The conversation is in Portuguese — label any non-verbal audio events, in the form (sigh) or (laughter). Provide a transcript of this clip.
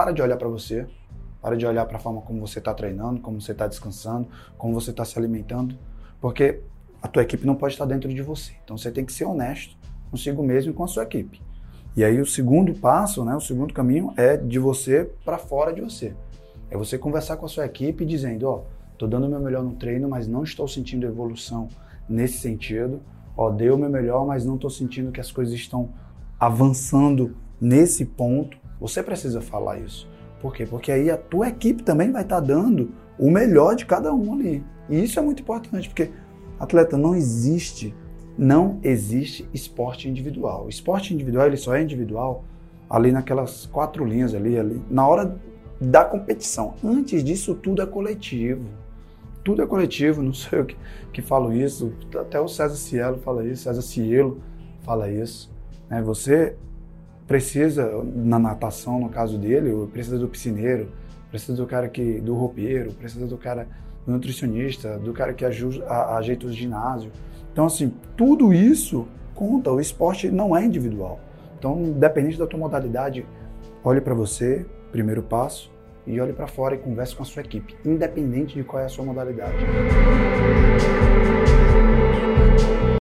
para de olhar para você, para de olhar para a forma como você está treinando, como você está descansando, como você está se alimentando, porque a tua equipe não pode estar dentro de você. Então você tem que ser honesto consigo mesmo e com a sua equipe. E aí o segundo passo, né, o segundo caminho é de você para fora de você. É você conversar com a sua equipe dizendo, ó, oh, tô dando o meu melhor no treino, mas não estou sentindo evolução nesse sentido. Ó, oh, dei o meu melhor, mas não estou sentindo que as coisas estão avançando nesse ponto. Você precisa falar isso. Por quê? Porque aí a tua equipe também vai estar tá dando o melhor de cada um ali. E isso é muito importante, porque atleta não existe não existe esporte individual. O esporte individual ele só é individual ali naquelas quatro linhas ali, ali na hora da competição. Antes disso tudo é coletivo. Tudo é coletivo, (laughs) não sei o que, que falo isso. Até o César Cielo fala isso, César Cielo fala isso. Né? Você precisa, na natação, no caso dele, precisa do piscineiro, precisa do cara que, do roupeiro, precisa do cara do nutricionista, do cara que ajuda, ajeita o ginásio. Então, assim, tudo isso conta. O esporte não é individual. Então, independente da tua modalidade, olhe para você, primeiro passo, e olhe para fora e converse com a sua equipe, independente de qual é a sua modalidade.